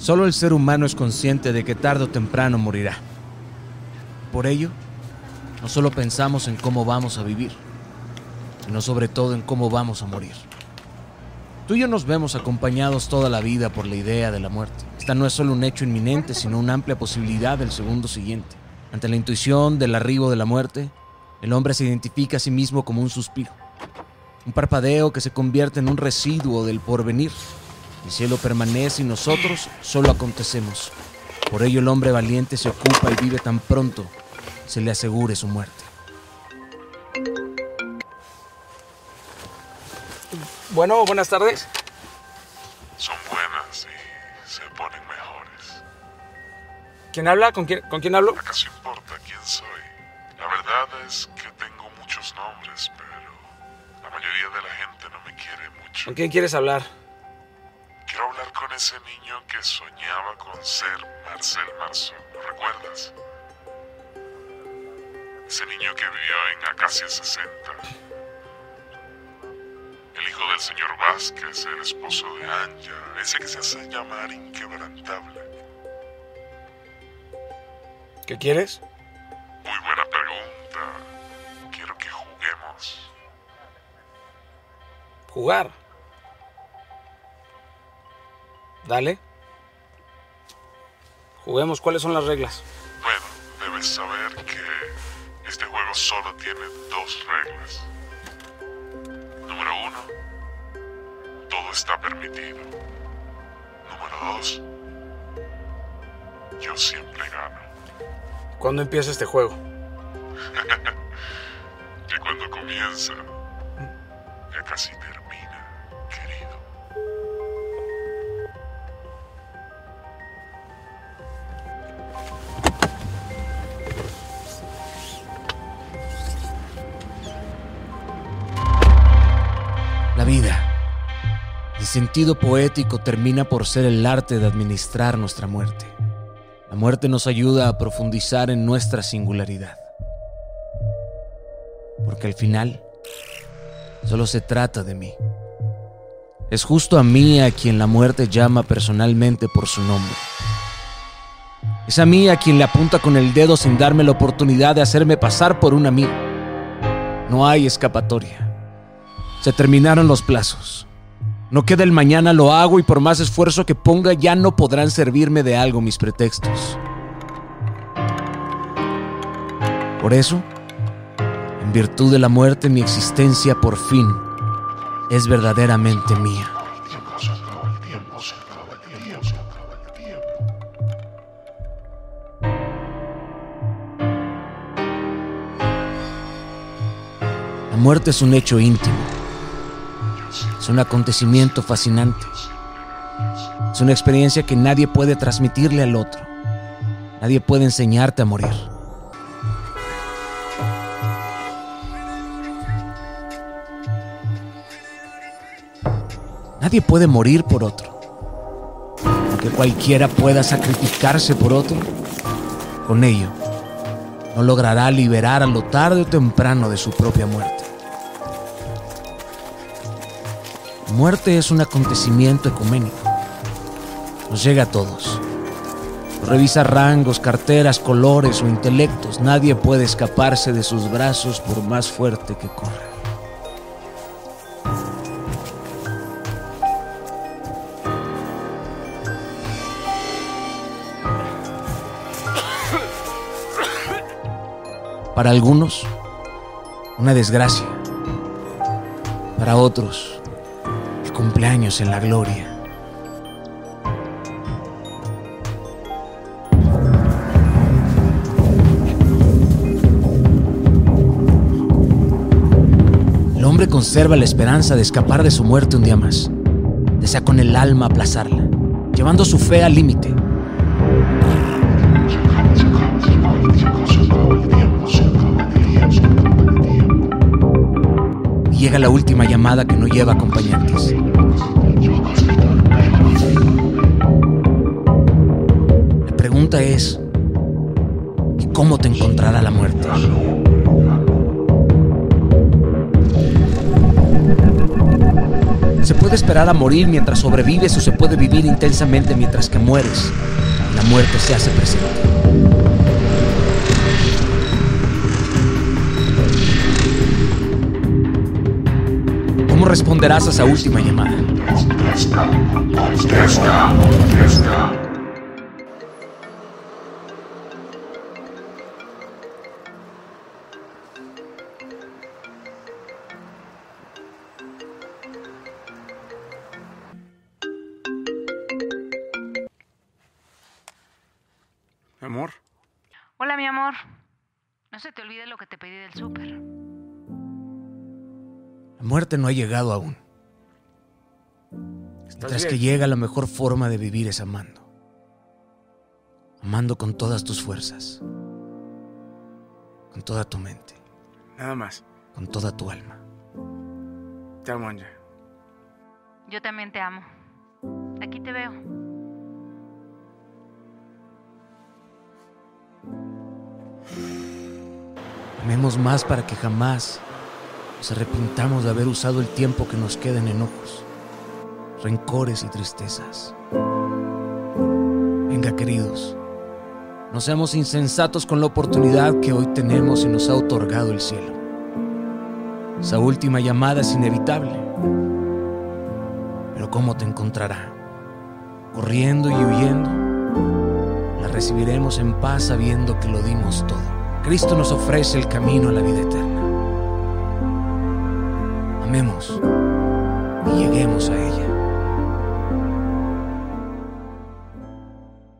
Solo el ser humano es consciente de que tarde o temprano morirá. Por ello, no solo pensamos en cómo vamos a vivir, sino sobre todo en cómo vamos a morir. Tú y yo nos vemos acompañados toda la vida por la idea de la muerte. Esta no es solo un hecho inminente, sino una amplia posibilidad del segundo siguiente. Ante la intuición del arribo de la muerte, el hombre se identifica a sí mismo como un suspiro, un parpadeo que se convierte en un residuo del porvenir. El cielo permanece y nosotros solo acontecemos. Por ello el hombre valiente se ocupa y vive tan pronto se le asegure su muerte. Bueno, buenas tardes. Son buenas y se ponen mejores. ¿Quién habla? ¿Con quién, ¿Con quién hablo? ¿Acaso importa quién soy? La verdad es que tengo muchos nombres, pero la mayoría de la gente no me quiere mucho. ¿Con quién quieres hablar? Ese niño que soñaba con ser Marcel Marceau. ¿Lo recuerdas? Ese niño que vivió en Acacia 60. El hijo del señor Vázquez, el esposo de Anja, ese que se hace llamar inquebrantable. ¿Qué quieres? Muy buena pregunta. Quiero que juguemos. Jugar. Dale. Juguemos. ¿Cuáles son las reglas? Bueno, debes saber que este juego solo tiene dos reglas. Número uno, todo está permitido. Número dos, yo siempre gano. ¿Cuándo empieza este juego? Que cuando comienza, ya casi termina, querido. Vida, en sentido poético, termina por ser el arte de administrar nuestra muerte. La muerte nos ayuda a profundizar en nuestra singularidad. Porque al final, solo se trata de mí. Es justo a mí a quien la muerte llama personalmente por su nombre. Es a mí a quien le apunta con el dedo sin darme la oportunidad de hacerme pasar por un amigo. No hay escapatoria. Se terminaron los plazos. No queda el mañana, lo hago y por más esfuerzo que ponga ya no podrán servirme de algo mis pretextos. Por eso, en virtud de la muerte, mi existencia por fin es verdaderamente mía. La muerte es un hecho íntimo. Es un acontecimiento fascinante. Es una experiencia que nadie puede transmitirle al otro. Nadie puede enseñarte a morir. Nadie puede morir por otro. Aunque cualquiera pueda sacrificarse por otro, con ello no logrará liberar a lo tarde o temprano de su propia muerte. Muerte es un acontecimiento ecuménico. Nos llega a todos. Revisa rangos, carteras, colores o intelectos. Nadie puede escaparse de sus brazos por más fuerte que corra. Para algunos, una desgracia. Para otros, cumpleaños en la gloria. El hombre conserva la esperanza de escapar de su muerte un día más. Desea con el alma aplazarla, llevando su fe al límite. Llega la última llamada que no lleva acompañantes. La pregunta es, ¿y cómo te encontrará la muerte? Se puede esperar a morir mientras sobrevives o se puede vivir intensamente mientras que mueres. La muerte se hace presente. Responderás a esa última llamada? Amor, Hola, mi amor. No se te olvide lo que te pedí del súper. La muerte no ha llegado aún. ¿estás Mientras que llega la mejor forma de vivir es amando. Amando con todas tus fuerzas. Con toda tu mente. Nada más. Con toda tu alma. Te amo, Anja. Yo también te amo. Aquí te veo. Amemos más para que jamás nos arrepintamos de haber usado el tiempo que nos queda en enojos, rencores y tristezas. Venga, queridos, no seamos insensatos con la oportunidad que hoy tenemos y nos ha otorgado el cielo. Esa última llamada es inevitable. Pero ¿cómo te encontrará? ¿Corriendo y huyendo? La recibiremos en paz sabiendo que lo dimos todo. Cristo nos ofrece el camino a la vida eterna. Amemos y lleguemos a.